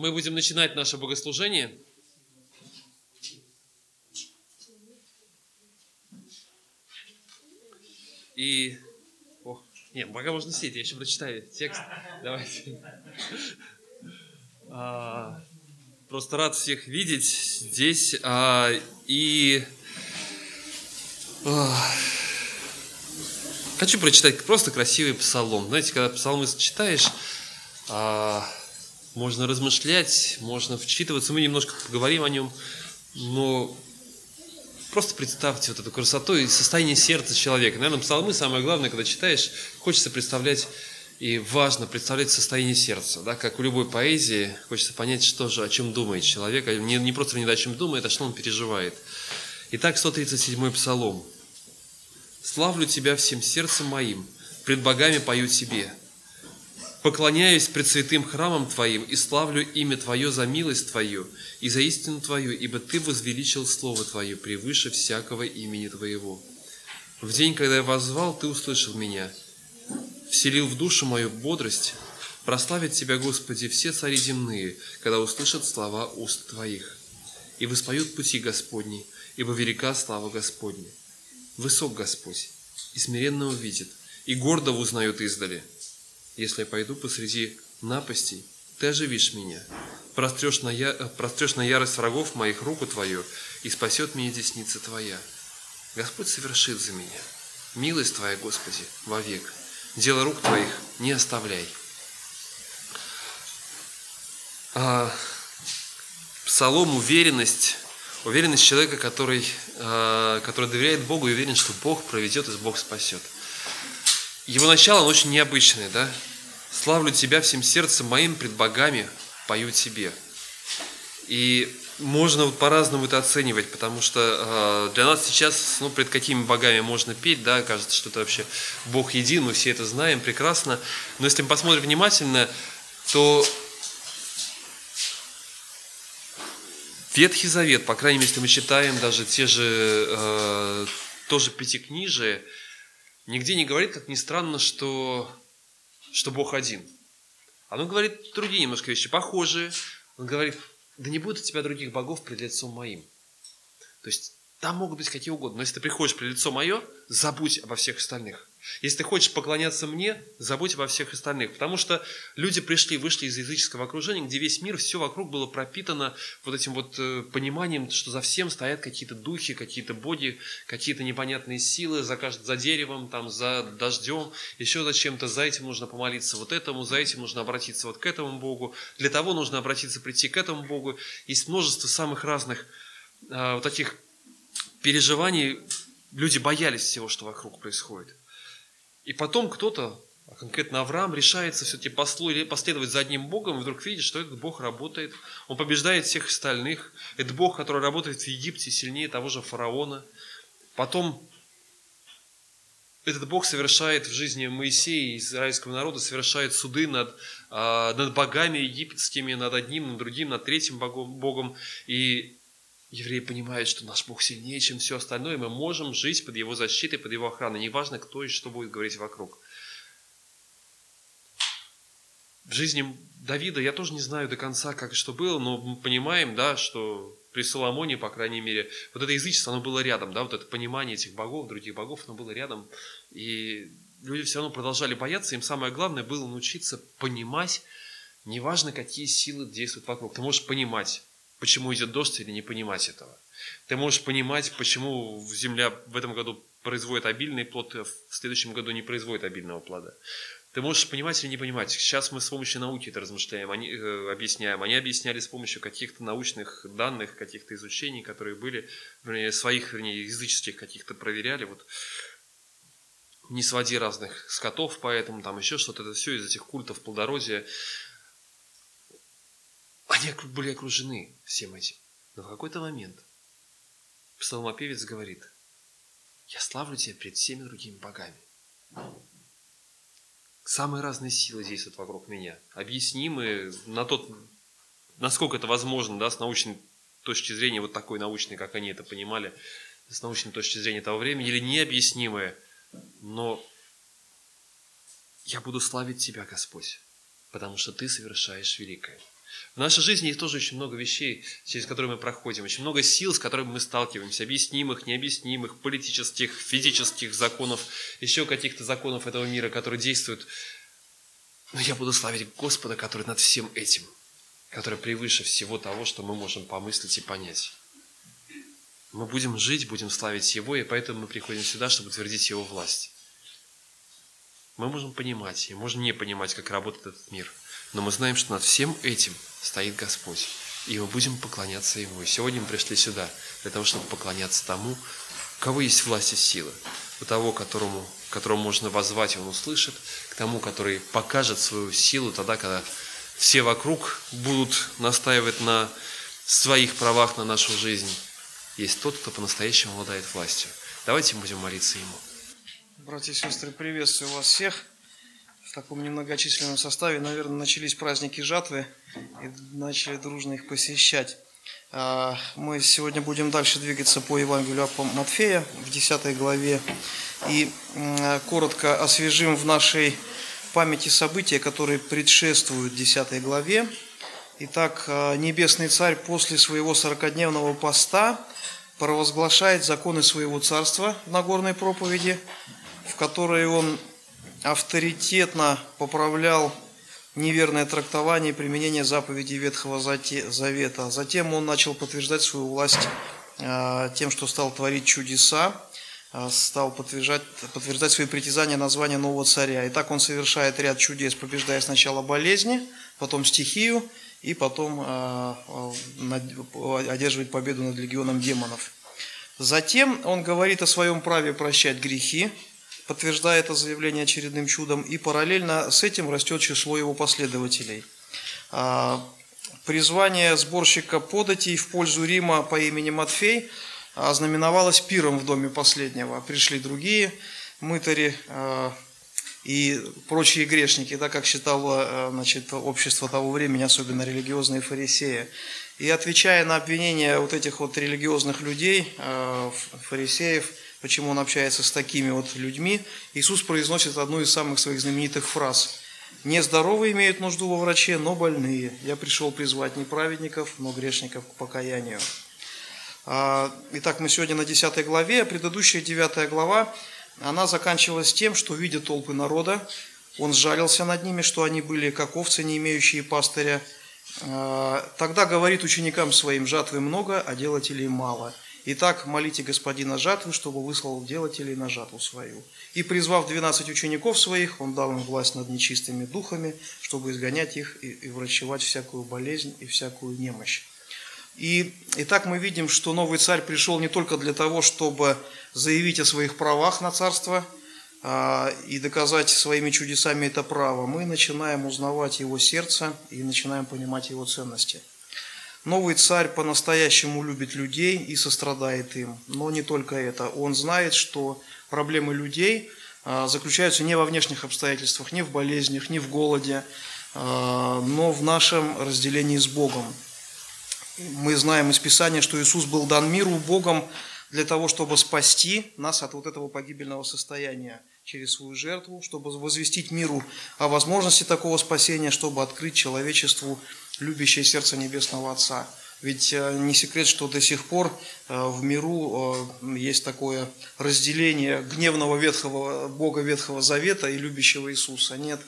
Мы будем начинать наше богослужение. И... О, нет, пока можно сидеть, я еще прочитаю текст. Давайте. А, просто рад всех видеть здесь. А, и... А, хочу прочитать просто красивый псалом. Знаете, когда псалмы читаешь, а, можно размышлять, можно вчитываться. Мы немножко поговорим о нем, но просто представьте вот эту красоту и состояние сердца человека. Наверное, псалмы самое главное, когда читаешь, хочется представлять и важно представлять состояние сердца, да, как в любой поэзии, хочется понять, что же, о чем думает человек, а не, не просто не о чем думает, а что он переживает. Итак, 137-й псалом. «Славлю Тебя всем сердцем моим, пред богами пою Тебе, Поклоняюсь пред святым храмом Твоим и славлю имя Твое за милость Твою и за истину Твою, ибо Ты возвеличил Слово Твое превыше всякого имени Твоего. В день, когда я возвал, Ты услышал меня, вселил в душу мою бодрость, прославят Тебя, Господи, все цари земные, когда услышат слова уст Твоих, и воспоют пути Господни, ибо велика слава Господня. Высок Господь, и смиренно увидит, и гордо узнают издали – если я пойду посреди напастей, ты оживишь меня, прострешь на, я, прострешь на ярость врагов моих руку твою, и спасет меня десница твоя. Господь совершит за меня. Милость твоя, Господи, вовек. Дело рук твоих не оставляй. А, псалом уверенность, уверенность человека, который, а, который доверяет Богу и уверен, что Бог проведет и Бог спасет. Его начало, оно очень необычное, да? Славлю Тебя всем сердцем моим пред богами, пою Тебе. И можно вот по-разному это оценивать, потому что э, для нас сейчас, ну, пред какими богами можно петь, да, кажется, что это вообще Бог един, мы все это знаем прекрасно. Но если мы посмотрим внимательно, то Ветхий Завет, по крайней мере, если мы читаем даже те же, э, тоже пятикнижие, нигде не говорит, как ни странно, что что Бог один. Оно говорит другие немножко вещи, похожие. Он говорит, да не будет у тебя других богов пред лицом моим. То есть там могут быть какие угодно. Но если ты приходишь пред лицо мое, забудь обо всех остальных. Если ты хочешь поклоняться мне, забудь обо всех остальных. Потому что люди пришли, вышли из языческого окружения, где весь мир, все вокруг было пропитано вот этим вот э, пониманием, что за всем стоят какие-то духи, какие-то боги, какие-то непонятные силы, за, каждым, за деревом, там, за дождем, еще за чем-то. За этим нужно помолиться вот этому, за этим нужно обратиться вот к этому Богу. Для того нужно обратиться, прийти к этому Богу. Есть множество самых разных э, вот таких переживаний. Люди боялись всего, что вокруг происходит. И потом кто-то, а конкретно Авраам, решается все-таки последовать за одним Богом, и вдруг видит, что этот Бог работает. Он побеждает всех остальных. Это Бог, который работает в Египте сильнее того же фараона. Потом этот Бог совершает в жизни Моисея и израильского народа, совершает суды над, а, над богами египетскими, над одним, над другим, над третьим богом, богом. И евреи понимают, что наш Бог сильнее, чем все остальное, и мы можем жить под Его защитой, под Его охраной. Неважно, кто и что будет говорить вокруг. В жизни Давида я тоже не знаю до конца, как и что было, но мы понимаем, да, что при Соломоне, по крайней мере, вот это язычество, оно было рядом, да, вот это понимание этих богов, других богов, оно было рядом. И люди все равно продолжали бояться, им самое главное было научиться понимать, неважно, какие силы действуют вокруг. Ты можешь понимать, почему идет дождь, или не понимать этого. Ты можешь понимать, почему земля в этом году производит обильный плод, а в следующем году не производит обильного плода. Ты можешь понимать или не понимать. Сейчас мы с помощью науки это размышляем, они, э, объясняем. Они объясняли с помощью каких-то научных данных, каких-то изучений, которые были, вернее, своих, вернее, языческих каких-то проверяли. Вот не своди разных скотов, поэтому там еще что-то. Это все из этих культов плодородия. Они были окружены всем этим. Но в какой-то момент псалмопевец говорит, я славлю тебя пред всеми другими богами. Самые разные силы действуют вокруг меня. Объяснимые на тот, насколько это возможно, да, с научной точки зрения, вот такой научной, как они это понимали, с научной точки зрения того времени, или необъяснимые, но я буду славить Тебя, Господь, потому что Ты совершаешь великое. В нашей жизни есть тоже очень много вещей, через которые мы проходим, очень много сил, с которыми мы сталкиваемся, объяснимых, необъяснимых, политических, физических законов, еще каких-то законов этого мира, которые действуют. Но я буду славить Господа, который над всем этим, который превыше всего того, что мы можем помыслить и понять. Мы будем жить, будем славить Его, и поэтому мы приходим сюда, чтобы утвердить Его власть. Мы можем понимать и можем не понимать, как работает этот мир, но мы знаем, что над всем этим – стоит Господь. И мы будем поклоняться Ему. И сегодня мы пришли сюда для того, чтобы поклоняться тому, у кого есть власть и сила, у того, которому, которому можно возвать, и Он услышит, к тому, который покажет свою силу тогда, когда все вокруг будут настаивать на своих правах на нашу жизнь. Есть тот, кто по-настоящему обладает властью. Давайте будем молиться Ему. Братья и сестры, приветствую вас всех в таком немногочисленном составе, наверное, начались праздники жатвы и начали дружно их посещать. А, мы сегодня будем дальше двигаться по Евангелию от Матфея в 10 главе и коротко освежим в нашей памяти события, которые предшествуют 10 главе. Итак, а, Небесный Царь после своего сорокодневного поста провозглашает законы своего царства на горной проповеди, в которой он авторитетно поправлял неверное трактование и применение заповедей Ветхого Завета. Затем он начал подтверждать свою власть а, тем, что стал творить чудеса, а, стал подтверждать, подтверждать свои притязания на звание нового царя. И так он совершает ряд чудес, побеждая сначала болезни, потом стихию, и потом а, одерживает победу над легионом демонов. Затем он говорит о своем праве прощать грехи, подтверждая это заявление очередным чудом, и параллельно с этим растет число его последователей. А, призвание сборщика податей в пользу Рима по имени Матфей ознаменовалось пиром в доме последнего. Пришли другие мытари а, и прочие грешники, да, как считало а, значит, общество того времени, особенно религиозные фарисеи. И отвечая на обвинения вот этих вот религиозных людей, фарисеев, почему он общается с такими вот людьми, Иисус произносит одну из самых своих знаменитых фраз. «Не здоровые имеют нужду во враче, но больные. Я пришел призвать не праведников, но грешников к покаянию». А, итак, мы сегодня на 10 главе, а предыдущая 9 глава, она заканчивалась тем, что, видя толпы народа, он сжалился над ними, что они были как овцы, не имеющие пастыря. А, тогда говорит ученикам своим, жатвы много, а делателей мало – Итак, молите господина жатвы, чтобы выслал делателей на жатву свою. И призвав двенадцать учеников своих, он дал им власть над нечистыми духами, чтобы изгонять их и, и врачевать всякую болезнь и всякую немощь. И, и так мы видим, что новый царь пришел не только для того, чтобы заявить о своих правах на царство а, и доказать своими чудесами это право. Мы начинаем узнавать его сердце и начинаем понимать его ценности – Новый царь по-настоящему любит людей и сострадает им. Но не только это. Он знает, что проблемы людей а, заключаются не во внешних обстоятельствах, не в болезнях, не в голоде, а, но в нашем разделении с Богом. Мы знаем из Писания, что Иисус был дан миру Богом для того, чтобы спасти нас от вот этого погибельного состояния через свою жертву, чтобы возвестить миру о возможности такого спасения, чтобы открыть человечеству любящее сердце Небесного Отца. Ведь э, не секрет, что до сих пор э, в миру э, есть такое разделение гневного ветхого Бога Ветхого Завета и любящего Иисуса. Нет,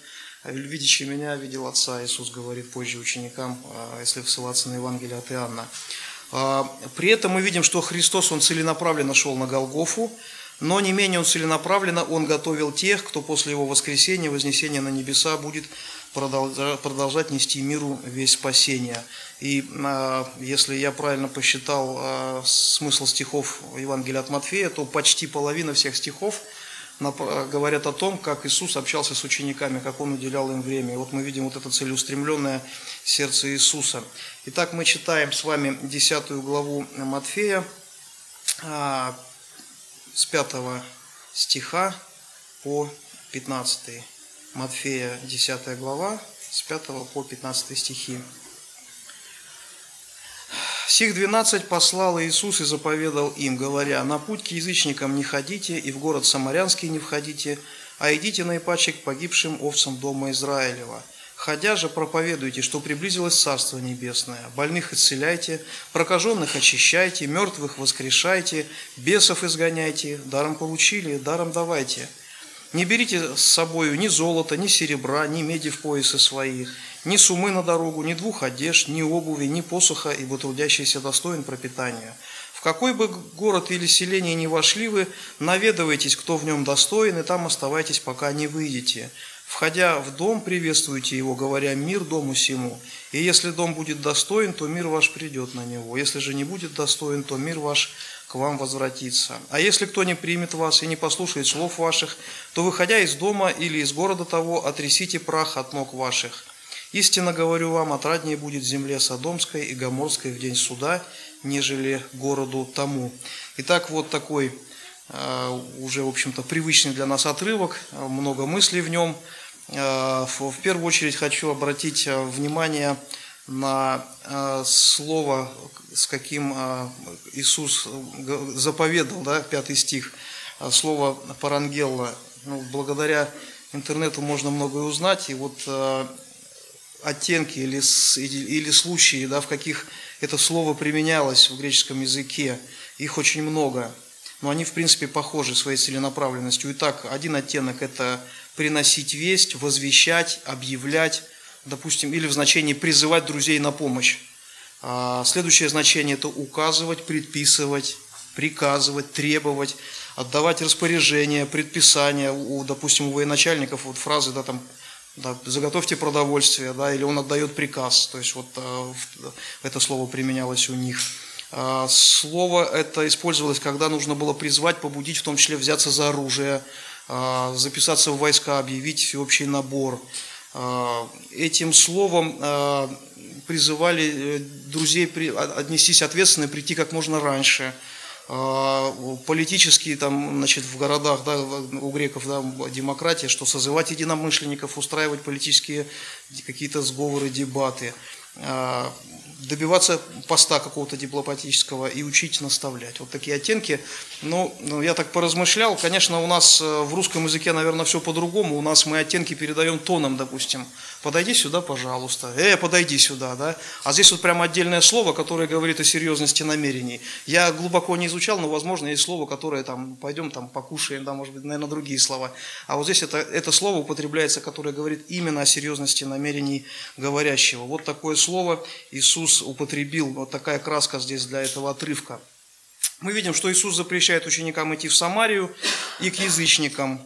видящий меня видел Отца, Иисус говорит позже ученикам, если ссылаться на Евангелие от Иоанна. При этом мы видим, что Христос, Он целенаправленно шел на Голгофу, но не менее Он целенаправленно, Он готовил тех, кто после Его воскресения, вознесения на небеса будет продолжать нести миру весь спасения. И а, если я правильно посчитал а, смысл стихов Евангелия от Матфея, то почти половина всех стихов говорят о том, как Иисус общался с учениками, как Он уделял им время. И вот мы видим вот это целеустремленное сердце Иисуса. Итак, мы читаем с вами 10 главу Матфея а, с 5 стиха по 15 Матфея 10 глава, с 5 по 15 стихи. Сих двенадцать послал Иисус и заповедал им, говоря, «На путь к язычникам не ходите, и в город Самарянский не входите, а идите наипаче к погибшим овцам дома Израилева. Ходя же проповедуйте, что приблизилось Царство Небесное. Больных исцеляйте, прокаженных очищайте, мертвых воскрешайте, бесов изгоняйте, даром получили, даром давайте. Не берите с собою ни золота, ни серебра, ни меди в поясы свои, ни сумы на дорогу, ни двух одежд, ни обуви, ни посуха, ибо трудящийся достоин пропитания. В какой бы город или селение ни вошли вы, наведывайтесь, кто в нем достоин, и там оставайтесь, пока не выйдете. Входя в дом, приветствуйте его, говоря «Мир дому сему». И если дом будет достоин, то мир ваш придет на него. Если же не будет достоин, то мир ваш к вам возвратится. А если кто не примет вас и не послушает слов ваших, то, выходя из дома или из города того, отрясите прах от ног ваших. Истинно говорю вам, отраднее будет земле Содомской и Гоморской в день суда, нежели городу тому. Итак, вот такой э, уже, в общем-то, привычный для нас отрывок, много мыслей в нем – Э, в первую очередь хочу обратить э, внимание на э, слово, с каким Иисус заповедал, да, пятый стих, слово парангелла. Ну, благодаря интернету можно многое узнать, и вот оттенки или, или случаи, да, в каких это слово применялось в греческом языке, их очень много, но они, в принципе, похожи своей целенаправленностью. Итак, один оттенок – это приносить весть, возвещать, объявлять, допустим, или в значении призывать друзей на помощь. А, следующее значение – это указывать, предписывать, приказывать, требовать, отдавать распоряжения, предписания. У, допустим, у военачальников вот фразы, да, там, да, заготовьте продовольствие, да, или он отдает приказ. То есть вот а, это слово применялось у них. А, слово это использовалось, когда нужно было призвать, побудить, в том числе взяться за оружие, записаться в войска, объявить всеобщий набор. А, этим словом а, призывали э, друзей отнестись ответственно, прийти как можно раньше. Политические там, значит, в городах, да, у греков, да, демократия, что созывать единомышленников, устраивать политические какие-то сговоры, дебаты добиваться поста какого-то дипломатического и учить наставлять. Вот такие оттенки. Ну, ну, я так поразмышлял. Конечно, у нас э, в русском языке, наверное, все по-другому. У нас мы оттенки передаем тоном, допустим. Подойди сюда, пожалуйста. Э, подойди сюда, да. А здесь вот прямо отдельное слово, которое говорит о серьезности намерений. Я глубоко не изучал, но, возможно, есть слово, которое там, пойдем там покушаем, да, может быть, наверное, другие слова. А вот здесь это, это слово употребляется, которое говорит именно о серьезности намерений говорящего. Вот такое слово Иисус употребил. Вот такая краска здесь для этого отрывка. Мы видим, что Иисус запрещает ученикам идти в Самарию и к язычникам.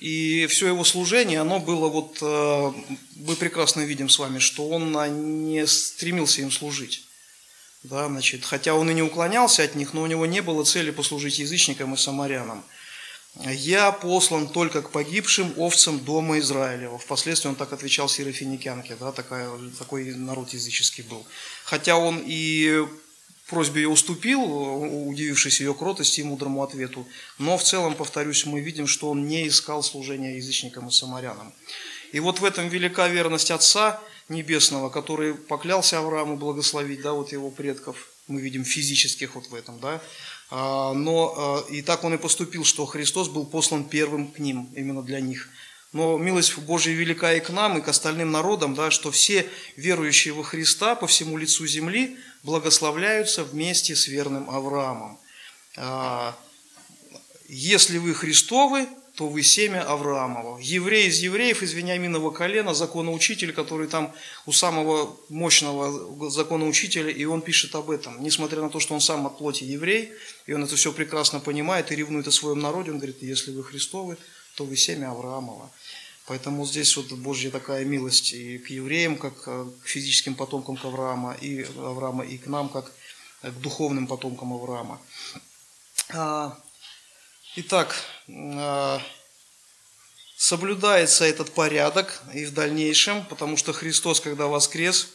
И все его служение, оно было вот, э, мы прекрасно видим с вами, что он не стремился им служить. Да, значит, хотя он и не уклонялся от них, но у него не было цели послужить язычникам и самарянам. «Я послан только к погибшим овцам дома Израилева». Впоследствии он так отвечал Серафиникянке, да, такая, такой народ языческий был. Хотя он и просьбе ее уступил, удивившись ее кротости и мудрому ответу. Но в целом, повторюсь, мы видим, что он не искал служения язычникам и самарянам. И вот в этом велика верность Отца Небесного, который поклялся Аврааму благословить, да, вот его предков, мы видим физических вот в этом, да, а, но а, и так он и поступил, что Христос был послан первым к ним, именно для них. Но милость Божия велика и к нам, и к остальным народам, да, что все верующие во Христа по всему лицу земли благословляются вместе с верным Авраамом. А, если вы Христовы, то вы семя Авраамова. Еврей из евреев, из Вениаминова колена, законоучитель, который там у самого мощного законоучителя, и он пишет об этом. Несмотря на то, что он сам от плоти еврей, и он это все прекрасно понимает и ревнует о своем народе, он говорит, если вы Христовы, то вы семя Авраамова. Поэтому здесь вот Божья такая милость и к евреям, как э, к физическим потомкам Авраама, и Авраама, и к нам, как к духовным потомкам Авраама. Итак, а, соблюдается этот порядок и в дальнейшем, потому что Христос, когда воскрес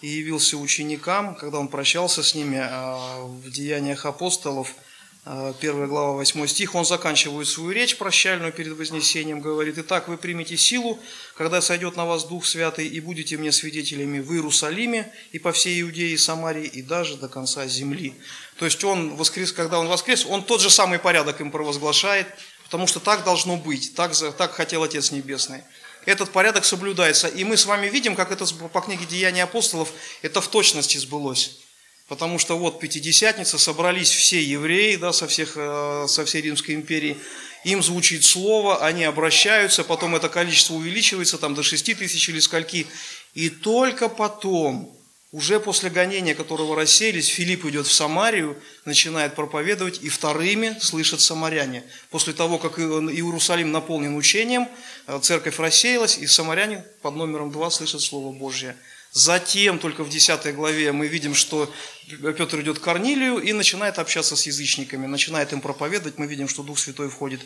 и явился ученикам, когда Он прощался с ними а, в деяниях апостолов – 1 глава, 8 стих, он заканчивает свою речь прощальную перед Вознесением, говорит, «Итак, вы примете силу, когда сойдет на вас Дух Святый, и будете мне свидетелями в Иерусалиме и по всей Иудее и Самарии, и даже до конца земли». То есть он воскрес, когда он воскрес, он тот же самый порядок им провозглашает, потому что так должно быть, так, так хотел Отец Небесный. этот порядок соблюдается. И мы с вами видим, как это по книге Деяний апостолов, это в точности сбылось. Потому что вот Пятидесятница, собрались все евреи да, со, всех, э, со всей Римской империи, им звучит слово, они обращаются, потом это количество увеличивается там до 6 тысяч или скольки. И только потом, уже после гонения, которого рассеялись, Филипп идет в Самарию, начинает проповедовать, и вторыми слышат самаряне. После того, как Иерусалим наполнен учением, э, церковь рассеялась, и самаряне под номером два слышат Слово Божье. Затем, только в 10 главе, мы видим, что Петр идет к Корнилию и начинает общаться с язычниками, начинает им проповедовать. Мы видим, что Дух Святой входит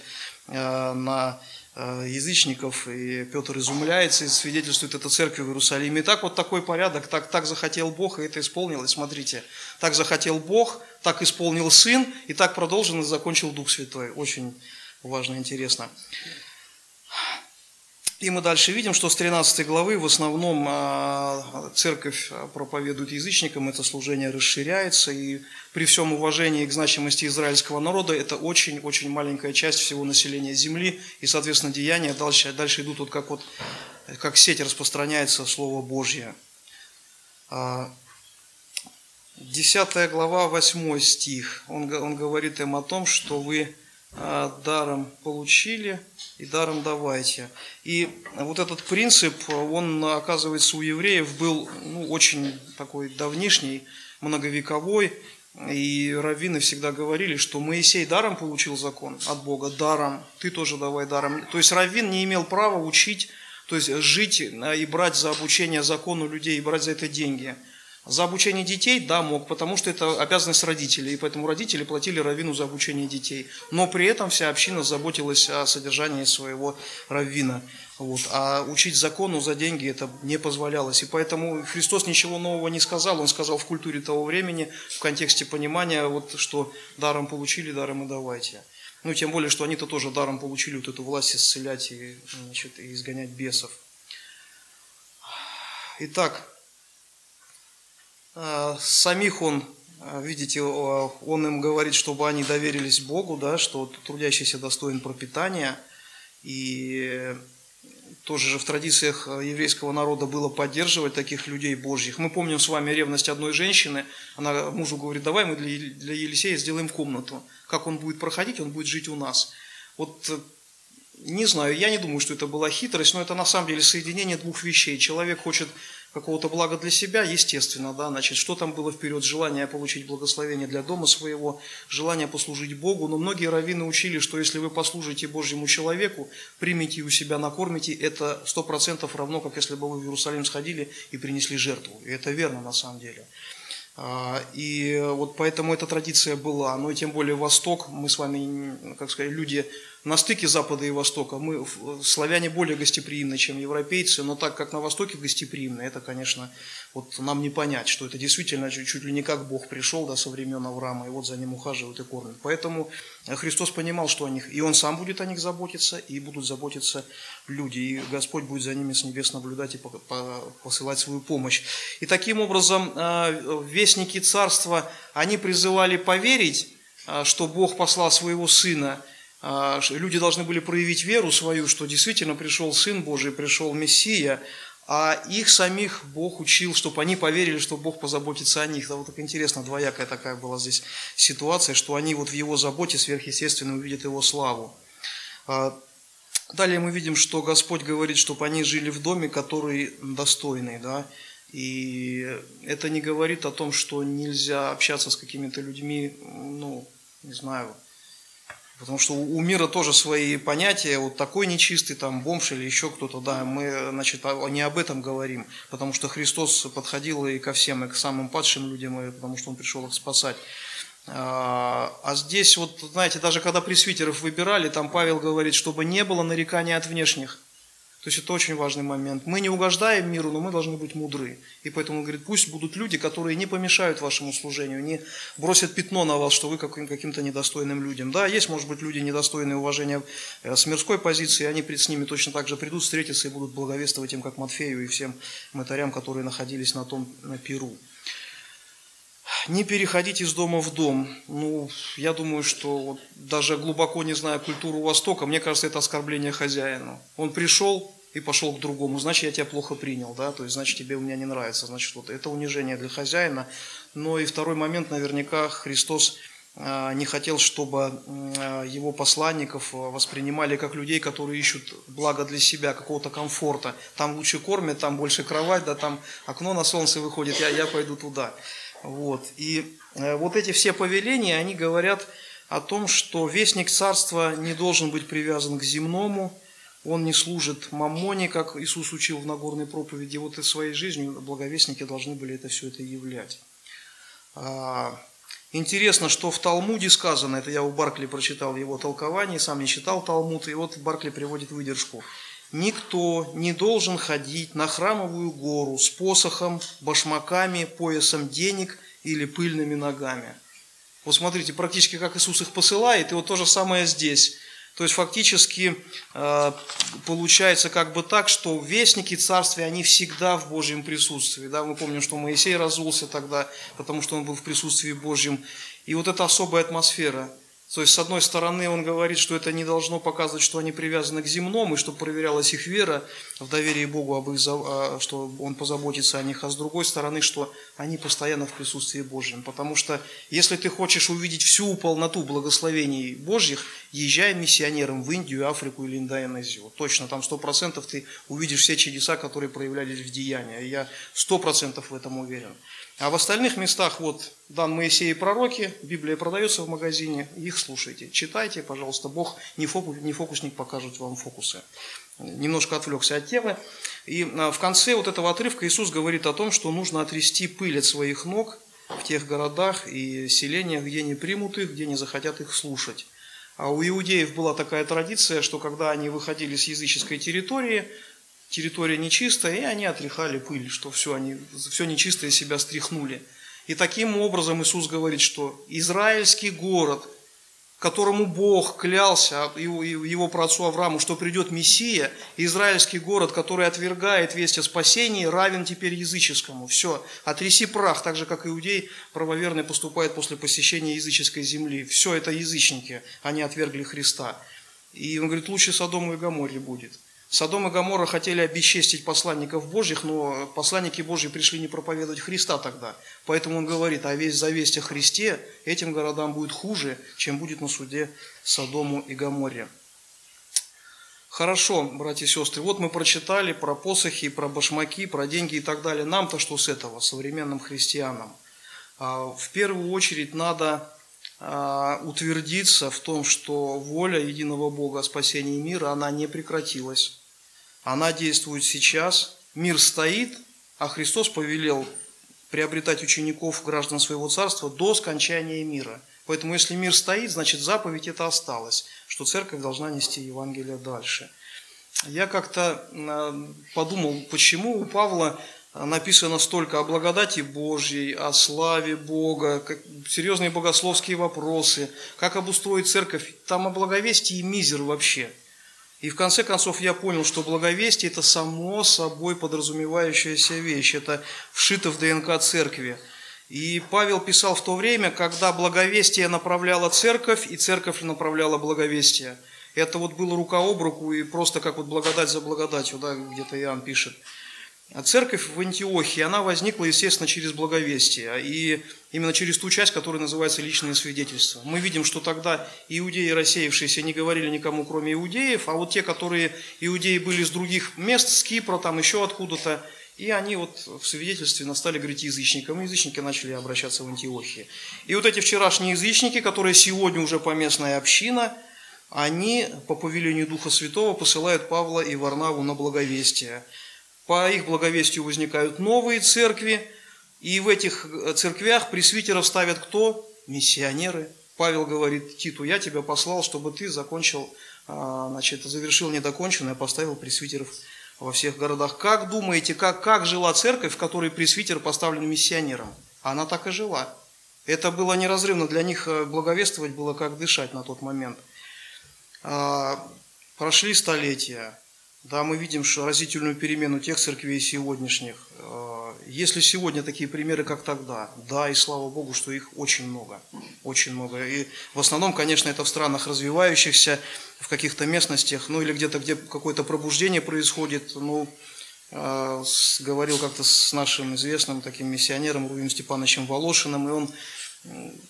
э, на э, язычников, и Петр изумляется и свидетельствует это церкви в Иерусалиме. И так вот такой порядок, так, так захотел Бог, и это исполнилось. Смотрите, так захотел Бог, так исполнил Сын, и так продолжен и закончил Дух Святой. Очень важно, интересно. И мы дальше видим, что с 13 главы в основном а, церковь проповедует язычникам, это служение расширяется, и при всем уважении к значимости израильского народа, это очень-очень маленькая часть всего населения земли, и, соответственно, деяния дальше, дальше идут вот как, вот, как сеть распространяется Слово Божье. 10 а, глава, 8 стих, он, он говорит им о том, что вы а, даром получили и даром давайте. И вот этот принцип, он, оказывается, у евреев был ну, очень такой давнишний, многовековой, и раввины всегда говорили, что Моисей даром получил закон от Бога, даром, ты тоже давай даром. То есть раввин не имел права учить, то есть жить и брать за обучение закону людей, и брать за это деньги – за обучение детей, да, мог, потому что это обязанность родителей, и поэтому родители платили раввину за обучение детей. Но при этом вся община заботилась о содержании своего раввина. Вот. А учить закону за деньги это не позволялось. И поэтому Христос ничего нового не сказал. Он сказал в культуре того времени, в контексте понимания, вот, что даром получили, даром и давайте. Ну, тем более, что они-то тоже даром получили вот эту власть исцелять и, значит, и изгонять бесов. Итак, самих он, а, видите, он им говорит, чтобы они доверились Богу, да, что трудящийся достоин пропитания. И тоже же в традициях еврейского народа было поддерживать таких людей Божьих. Мы помним с вами ревность одной женщины. Она мужу говорит, давай мы для, Елисея сделаем комнату. Как он будет проходить, он будет жить у нас. Вот э, не знаю, я не думаю, что это была хитрость, но это на самом деле соединение двух вещей. Человек хочет какого-то блага для себя, естественно, да, значит, что там было вперед, желание получить благословение для дома своего, желание послужить Богу, но многие раввины учили, что если вы послужите Божьему человеку, примите у себя, накормите, это сто процентов равно, как если бы вы в Иерусалим сходили и принесли жертву, и это верно на самом деле. А, и вот поэтому эта традиция была, но и тем более Восток, мы с вами, как сказать, люди на стыке Запада и Востока. Мы, славяне, более гостеприимны, чем европейцы, но так как на Востоке гостеприимны, это, конечно, вот нам не понять, что это действительно чуть, чуть ли не как Бог пришел да, со времен Авраама, и вот за ним ухаживают и кормят. Поэтому Христос понимал, что о них, и Он сам будет о них заботиться, и будут заботиться люди, и Господь будет за ними с небес наблюдать и посылать свою помощь. И таким образом э, вестники царства, они призывали поверить, э, что Бог послал своего Сына – люди должны были проявить веру свою, что действительно пришел Сын Божий, пришел Мессия, а их самих Бог учил, чтобы они поверили, что Бог позаботится о них. Да, вот так интересно, двоякая такая была здесь ситуация, что они вот в Его заботе сверхъестественно увидят Его славу. А, далее мы видим, что Господь говорит, чтобы они жили в доме, который достойный, да, и это не говорит о том, что нельзя общаться с какими-то людьми, ну, не знаю, Потому что у мира тоже свои понятия, вот такой нечистый, там, бомж или еще кто-то, да, мы, значит, не об этом говорим, потому что Христос подходил и ко всем, и к самым падшим людям, и потому что Он пришел их спасать. А, а здесь, вот, знаете, даже когда пресвитеров выбирали, там Павел говорит, чтобы не было нарекания от внешних. То есть это очень важный момент. Мы не угождаем миру, но мы должны быть мудры. И поэтому он говорит, пусть будут люди, которые не помешают вашему служению, не бросят пятно на вас, что вы каким-то недостойным людям. Да, есть, может быть, люди недостойные уважения э, с мирской позиции, они с ними точно так же придут, встретятся и будут благовествовать им, как Матфею и всем мытарям, которые находились на том на Перу. Не переходить из дома в дом. Ну, я думаю, что вот, даже глубоко не зная культуру Востока, мне кажется, это оскорбление хозяину. Он пришел, и пошел к другому, значит, я тебя плохо принял, да, то есть, значит, тебе у меня не нравится, значит, вот это унижение для хозяина. Но и второй момент, наверняка, Христос а, не хотел, чтобы а, его посланников воспринимали как людей, которые ищут благо для себя, какого-то комфорта. Там лучше кормят, там больше кровать, да, там окно на солнце выходит, я, я пойду туда. Вот. И э, вот эти все повеления, они говорят о том, что вестник царства не должен быть привязан к земному, он не служит маммоне, как Иисус учил в Нагорной проповеди. Вот и своей жизнью благовестники должны были это все это являть. А, интересно, что в Талмуде сказано, это я у Баркли прочитал его толкование, сам не читал Талмуд, и вот Баркли приводит выдержку. «Никто не должен ходить на храмовую гору с посохом, башмаками, поясом денег или пыльными ногами». Вот смотрите, практически как Иисус их посылает, и вот то же самое здесь. То есть фактически э, получается как бы так, что вестники царствия, они всегда в Божьем присутствии. Да? Мы помним, что Моисей разулся тогда, потому что он был в присутствии Божьем. И вот эта особая атмосфера – то есть, с одной стороны, он говорит, что это не должно показывать, что они привязаны к земному, и чтобы проверялась их вера в доверии Богу, об их, а, что Он позаботится о них, а с другой стороны, что они постоянно в присутствии Божьем. Потому что, если ты хочешь увидеть всю полноту благословений Божьих, езжай миссионером в Индию, Африку или Индонезию. Точно, там сто процентов ты увидишь все чудеса, которые проявлялись в деянии. Я сто процентов в этом уверен. А в остальных местах, вот, дан Моисей и пророки, Библия продается в магазине, их слушайте, читайте, пожалуйста, Бог не, фокус, не фокусник покажет вам фокусы. Немножко отвлекся от темы. И а, в конце вот этого отрывка Иисус говорит о том, что нужно отрясти пыль от своих ног в тех городах и селениях, где не примут их, где не захотят их слушать. А у иудеев была такая традиция, что когда они выходили с языческой территории, территория нечистая, и они отряхали пыль, что все, они, все нечистое себя стряхнули. И таким образом Иисус говорит, что израильский город, которому Бог клялся, его, его праотцу Аврааму, что придет Мессия, израильский город, который отвергает весть о спасении, равен теперь языческому. Все, отряси прах, так же, как иудей правоверный поступает после посещения языческой земли. Все это язычники, они отвергли Христа. И он говорит, лучше Содому и Гаморе будет. Содом и Гамора хотели обесчестить посланников Божьих, но посланники Божьи пришли не проповедовать Христа тогда. Поэтому он говорит, а весь завесть о Христе этим городам будет хуже, чем будет на суде Содому и Гаморе. Хорошо, братья и сестры, вот мы прочитали про посохи, про башмаки, про деньги и так далее. Нам-то что с этого, современным христианам? А, в первую очередь надо утвердиться в том, что воля единого Бога о спасении мира, она не прекратилась. Она действует сейчас. Мир стоит, а Христос повелел приобретать учеников граждан своего царства до скончания мира. Поэтому если мир стоит, значит заповедь это осталась, что церковь должна нести Евангелие дальше. Я как-то а, подумал, почему у Павла написано столько о благодати Божьей, о славе Бога, как, серьезные богословские вопросы, как обустроить церковь. Там о благовестии мизер вообще. И в конце концов я понял, что благовестие – это само собой подразумевающаяся вещь, это вшито в ДНК церкви. И Павел писал в то время, когда благовестие направляла церковь, и церковь направляла благовестие. Это вот было рука об руку, и просто как вот благодать за благодатью, да, где-то Иоанн пишет. А церковь в Антиохии, она возникла, естественно, через благовестие, и именно через ту часть, которая называется личное свидетельство. Мы видим, что тогда иудеи, рассеявшиеся, не говорили никому, кроме иудеев, а вот те, которые иудеи были из других мест, с Кипра, там еще откуда-то, и они вот в свидетельстве стали говорить язычникам, и язычники начали обращаться в Антиохии. И вот эти вчерашние язычники, которые сегодня уже поместная община, они по повелению Духа Святого посылают Павла и Варнаву на благовестие – по их благовестию возникают новые церкви, и в этих э, церквях пресвитеров ставят кто? Миссионеры. Павел говорит Титу, я тебя послал, чтобы ты закончил, а, значит, завершил недоконченное, поставил пресвитеров во всех городах. Как думаете, как, как жила церковь, в которой пресвитер поставлен миссионером? Она так и жила. Это было неразрывно для них, э, благовествовать было как дышать на тот момент. А, прошли столетия, Да, мы видим что разительную перемену тех церквей сегодняшних. Э, если сегодня такие примеры, как тогда, да, и слава Богу, что их очень много, очень много. И в основном, конечно, это в странах развивающихся, в каких-то местностях, ну или где-то, где какое-то пробуждение происходит. Ну, э, говорил как-то с нашим известным таким миссионером Рувим Степановичем Волошиным, и он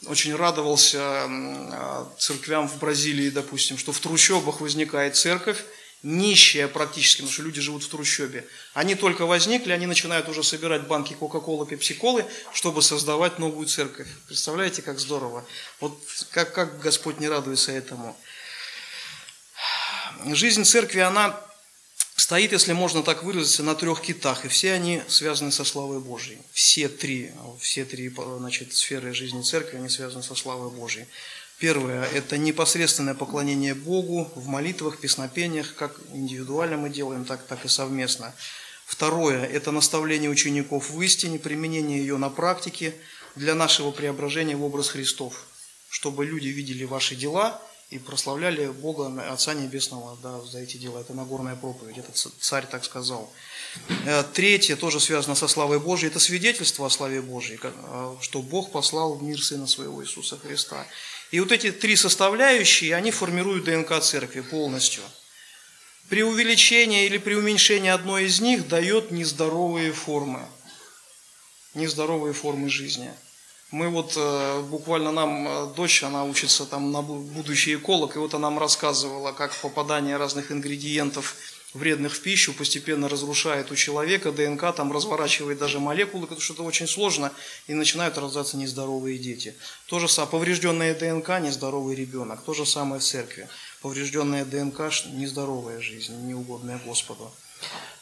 очень радовался э, церквям в Бразилии, допустим, что в трущобах возникает церковь, нищая практически, потому что люди живут в трущобе. Они только возникли, они начинают уже собирать банки Кока-Колы, Пепси-Колы, чтобы создавать новую церковь. Представляете, как здорово? Вот как, как Господь не радуется этому. Жизнь церкви, она стоит, если можно так выразиться, на трех китах, и все они связаны со славой Божьей. Все три, все три значит, сферы жизни церкви, они связаны со славой Божьей. Первое – это непосредственное поклонение Богу в молитвах, песнопениях, как индивидуально мы делаем, так, так и совместно. Второе – это наставление учеников в истине, применение ее на практике для нашего преображения в образ Христов, чтобы люди видели ваши дела и прославляли Бога, Отца Небесного да, за эти дела. Это Нагорная проповедь, это царь так сказал. Э, третье тоже связано со славой Божьей, это свидетельство о славе Божьей, э, что Бог послал в мир Сына Своего Иисуса Христа. И вот эти три составляющие, они формируют ДНК церкви полностью. При увеличении или при уменьшении одной из них дает нездоровые формы. Нездоровые формы жизни. Мы вот э, буквально нам дочь, она учится там на будущий эколог, и вот она нам рассказывала, как попадание разных ингредиентов вредных в пищу постепенно разрушает у человека ДНК, там разворачивает даже молекулы, потому что это очень сложно, и начинают рождаться нездоровые дети. То же самое, поврежденная ДНК – нездоровый ребенок. То же самое в церкви. Поврежденная ДНК – нездоровая жизнь, неугодная Господу.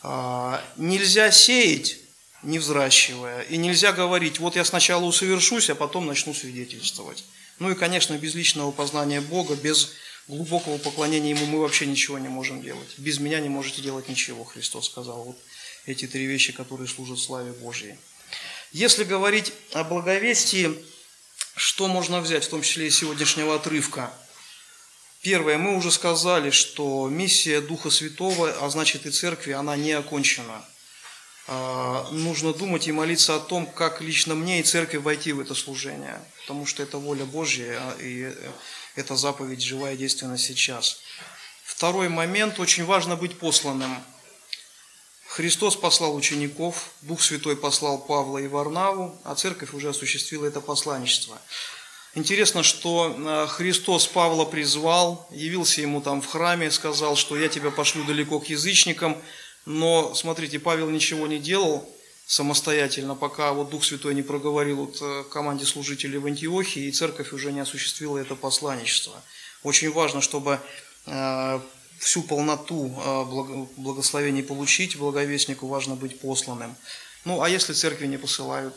А, нельзя сеять, не взращивая, и нельзя говорить, вот я сначала усовершусь, а потом начну свидетельствовать. Ну и, конечно, без личного познания Бога, без глубокого поклонения Ему мы вообще ничего не можем делать. Без меня не можете делать ничего, Христос сказал. Вот эти три вещи, которые служат славе Божьей. Если говорить о благовестии, что можно взять, в том числе и сегодняшнего отрывка? Первое, мы уже сказали, что миссия Духа Святого, а значит и Церкви, она не окончена. А, нужно думать и молиться о том, как лично мне и Церкви войти в это служение, потому что это воля Божья, и эта заповедь живая и действенна сейчас. Второй момент, очень важно быть посланным. Христос послал учеников, Дух Святой послал Павла и Варнаву, а церковь уже осуществила это посланничество. Интересно, что э, Христос Павла призвал, явился ему там в храме, сказал, что я тебя пошлю далеко к язычникам, но, смотрите, Павел ничего не делал, самостоятельно, пока вот Дух Святой не проговорил вот э, команде служителей в Антиохии, и церковь уже не осуществила это посланничество. Очень важно, чтобы э, всю полноту э, благословений получить, благовестнику важно быть посланным. Ну, а если церкви не посылают,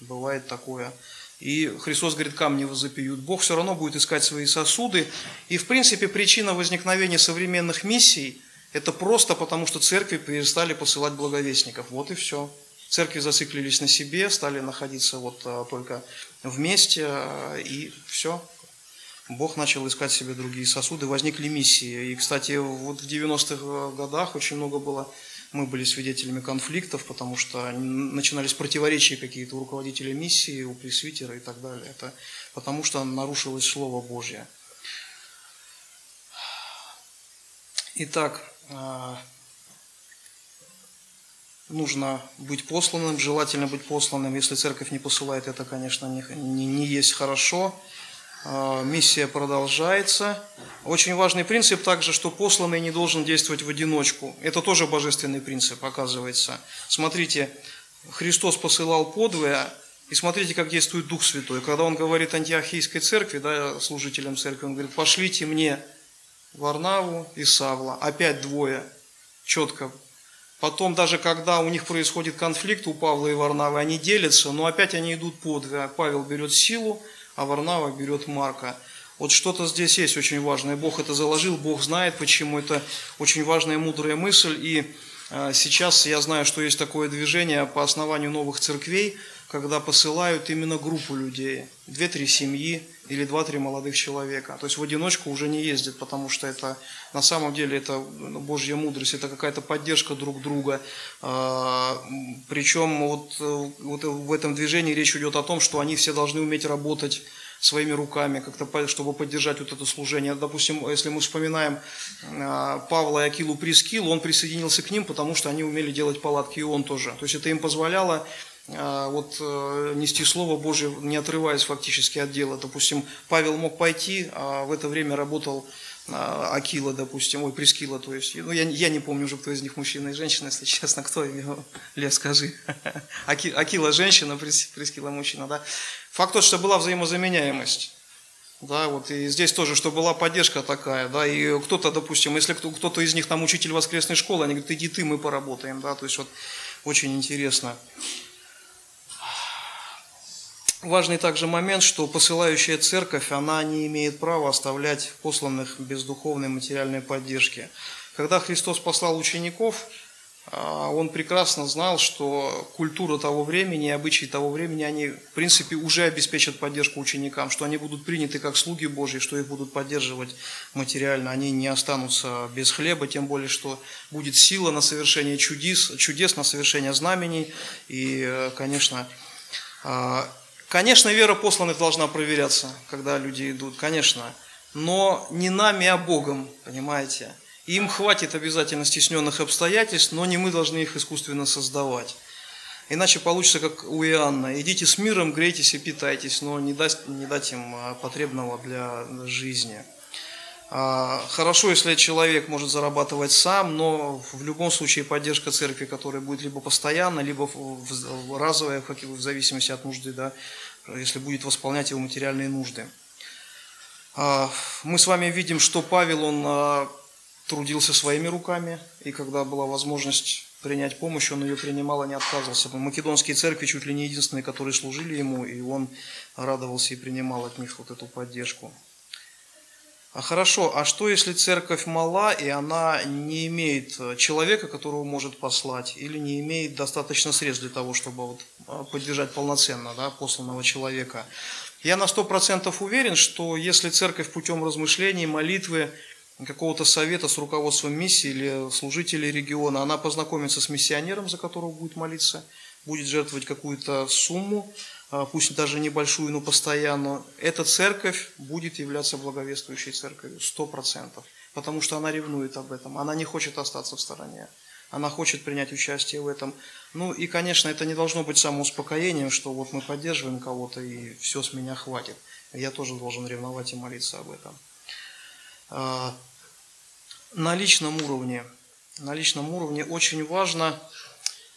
бывает такое. И Христос говорит, камни возопьют. Бог все равно будет искать свои сосуды. И, в принципе, причина возникновения современных миссий – это просто потому, что церкви перестали посылать благовестников. Вот и все. Церкви зациклились на себе, стали находиться вот а, только вместе, а, и все. Бог начал искать себе другие сосуды, возникли миссии. И, кстати, вот в 90-х годах очень много было, мы были свидетелями конфликтов, потому что начинались противоречия какие-то у руководителя миссии, у пресвитера и так далее. Это потому что нарушилось Слово Божье. Итак, а, нужно быть посланным, желательно быть посланным. Если церковь не посылает, это, конечно, не, не, не есть хорошо. А, миссия продолжается. Очень важный принцип также, что посланный не должен действовать в одиночку. Это тоже божественный принцип, оказывается. Смотрите, Христос посылал подвое, и смотрите, как действует Дух Святой. Когда Он говорит антиохийской церкви, да, служителям церкви, Он говорит, пошлите мне Варнаву и Савла, опять двое, четко Потом, даже когда у них происходит конфликт у Павла и Варнавы, они делятся, но опять они идут под. Павел берет силу, а Варнава берет Марка. Вот что-то здесь есть очень важное. Бог это заложил, Бог знает, почему это очень важная мудрая мысль. И а, сейчас я знаю, что есть такое движение по основанию новых церквей, когда посылают именно группу людей, две-три семьи или два-три молодых человека. То есть в одиночку уже не ездят, потому что это на самом деле это ну, Божья мудрость, это какая-то поддержка друг друга. А, Причем вот, вот в этом движении речь идет о том, что они все должны уметь работать своими руками, как-то, чтобы поддержать вот это служение. Допустим, если мы вспоминаем а, Павла и Акилу Прискил, он присоединился к ним, потому что они умели делать палатки, и он тоже. То есть это им позволяло вот э, нести Слово Божье, не отрываясь фактически от дела. Допустим, Павел мог пойти, а в это время работал а, Акила, допустим, ой, Прескила, то есть, ну, я, я не помню уже, кто из них мужчина и женщина, если честно, кто его, Лев, скажи. Аки, Акила женщина, Прескила мужчина, да. Факт тот, что была взаимозаменяемость. Да, вот и здесь тоже, что была поддержка такая, да, и кто-то, допустим, если кто-то из них там учитель воскресной школы, они говорят, иди ты, мы поработаем, да, то есть вот очень интересно. Важный также момент, что посылающая церковь, она не имеет права оставлять посланных без духовной материальной поддержки. Когда Христос послал учеников, а, он прекрасно знал, что культура того времени, обычаи того времени, они, в принципе, уже обеспечат поддержку ученикам, что они будут приняты как слуги Божьи, что их будут поддерживать материально, они не останутся без хлеба, тем более, что будет сила на совершение чудес, чудес на совершение знамений, и, э, конечно, а, Конечно, вера посланных должна проверяться, когда люди идут, конечно. Но не нами, а Богом, понимаете. Им хватит обязательно стесненных обстоятельств, но не мы должны их искусственно создавать. Иначе получится, как у Иоанна. Идите с миром, грейтесь и питайтесь, но не дать, не дать им а, потребного для жизни. А, хорошо, если человек может зарабатывать сам, но в любом случае поддержка церкви, которая будет либо постоянно, либо разовая, в зависимости от нужды, да, если будет восполнять его материальные нужды. А, мы с вами видим, что Павел, он а, трудился своими руками, и когда была возможность принять помощь, он ее принимал и не отказывался. Македонские церкви чуть ли не единственные, которые служили ему, и он радовался и принимал от них вот эту поддержку. А хорошо, а что если церковь мала и она не имеет э, человека, которого может послать, или не имеет достаточно средств для того, чтобы вот э, поддержать полноценно да, посланного человека? Я на сто процентов уверен, что если церковь путем размышлений, молитвы, какого-то совета с руководством миссии или служителей региона, она познакомится с миссионером, за которого будет молиться, будет жертвовать какую-то сумму, а, пусть даже небольшую, но постоянно, эта церковь будет являться благовествующей церковью, сто процентов. Потому что она ревнует об этом, она не хочет остаться в стороне, она хочет принять участие в этом. Ну и, конечно, это не должно быть самоуспокоением, что вот мы поддерживаем кого-то и все с меня хватит. Я тоже должен ревновать и молиться об этом. А, на личном уровне, на личном уровне очень важно а,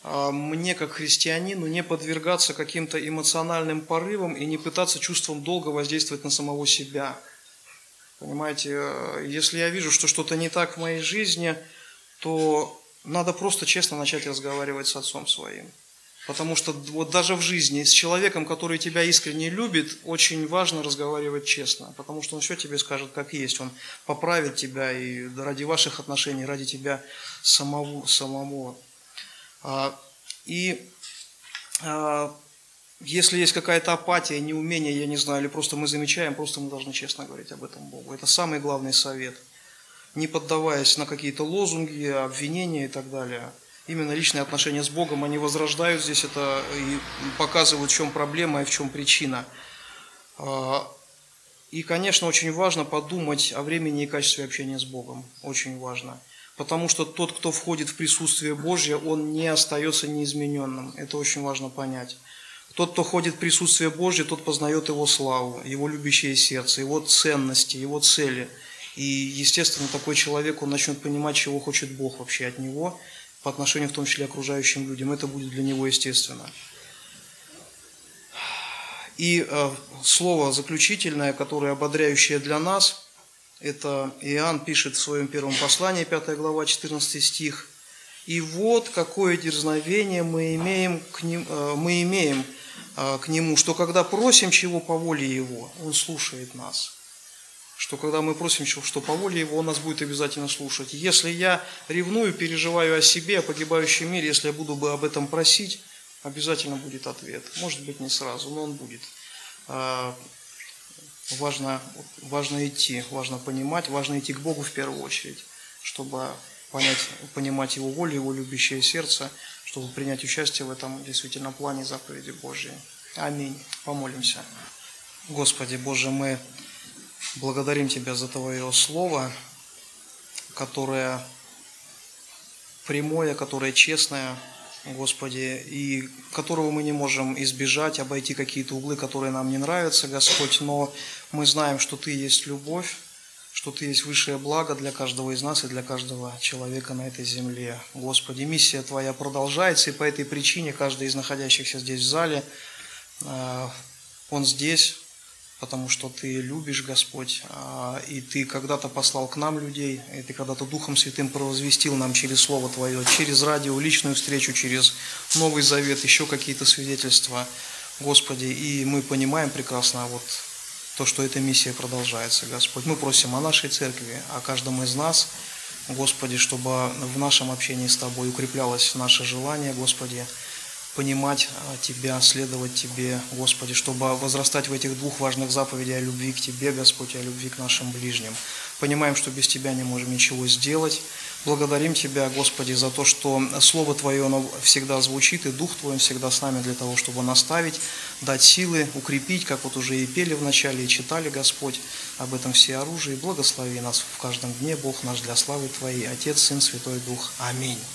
мне, как христианину, не подвергаться каким-то эмоциональным порывам и не пытаться чувством долга воздействовать на самого себя. Понимаете, э, если я вижу, что что-то не так в моей жизни, то надо просто честно начать разговаривать с отцом своим. Потому что вот даже в жизни с человеком, который тебя искренне любит, очень важно разговаривать честно. Потому что он все тебе скажет как есть. Он поправит тебя и ради ваших отношений, ради тебя самого. самого. А, и а, если есть какая-то апатия, неумение, я не знаю, или просто мы замечаем, просто мы должны честно говорить об этом Богу. Это самый главный совет. Не поддаваясь на какие-то лозунги, обвинения и так далее. Именно личные отношения с Богом, они возрождают здесь это и показывают, в чем проблема и в чем причина. А, и, конечно, очень важно подумать о времени и качестве общения с Богом. Очень важно. Потому что тот, кто входит в присутствие Божье, он не остается неизмененным. Это очень важно понять. Тот, кто ходит в присутствие Божье, тот познает Его славу, Его любящее сердце, Его ценности, Его цели. И, естественно, такой человек, он начнет понимать, чего хочет Бог вообще от него, по отношению в том числе окружающим людям. Это будет для него естественно. И э, слово заключительное, которое ободряющее для нас – это Иоанн пишет в своем первом послании, 5 глава, 14 стих. «И вот какое дерзновение мы имеем к, ним, э, мы имеем э, к Нему, что когда просим чего по воле Его, Он слушает нас» что когда мы просим, что по воле Его, Он нас будет обязательно слушать. Если я ревную, переживаю о себе, о погибающем мире, если я буду бы об этом просить, обязательно будет ответ. Может быть, не сразу, но он будет. Важно, важно идти, важно понимать, важно идти к Богу в первую очередь, чтобы понять, понимать Его волю, Его любящее сердце, чтобы принять участие в этом действительно плане заповеди Божьей. Аминь. Помолимся. Господи Боже, мы благодарим Тебя за Твое Слово, которое прямое, которое честное, Господи, и которого мы не можем избежать, обойти какие-то углы, которые нам не нравятся, Господь, но мы знаем, что Ты есть любовь, что Ты есть высшее благо для каждого из нас и для каждого человека на этой земле. Господи, миссия Твоя продолжается, и по этой причине каждый из находящихся здесь в зале, э, он здесь, потому что Ты любишь, Господь, а, и Ты когда-то послал к нам людей, и Ты когда-то Духом Святым провозвестил нам через Слово Твое, через радио, личную встречу, через Новый Завет, еще какие-то свидетельства, Господи, и мы понимаем прекрасно вот то, что эта миссия продолжается, Господь. Мы просим о нашей церкви, о каждом из нас, Господи, чтобы в нашем общении с Тобой укреплялось наше желание, Господи, понимать а, Тебя, следовать Тебе, Господи, чтобы возрастать в этих двух важных заповедях о любви к Тебе, Господь, и о любви к нашим ближним. Понимаем, что без Тебя не можем ничего сделать. Благодарим Тебя, Господи, за то, что Слово Твое оно всегда звучит, и Дух Твой всегда с нами для того, чтобы наставить, дать силы, укрепить, как вот уже и пели в начале, и читали, Господь, об этом все оружие. Благослови нас в каждом дне, Бог наш, для славы Твоей, Отец, Сын, Святой Дух. Аминь.